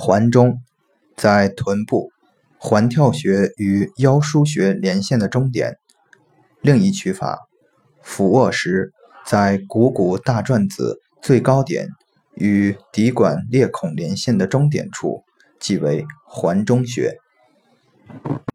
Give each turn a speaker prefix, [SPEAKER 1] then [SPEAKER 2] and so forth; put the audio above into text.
[SPEAKER 1] 环中，在臀部，环跳穴与腰腧穴连线的中点。另一取法，俯卧时在股骨大转子最高点与骶管裂孔连线的中点处，即为环中穴。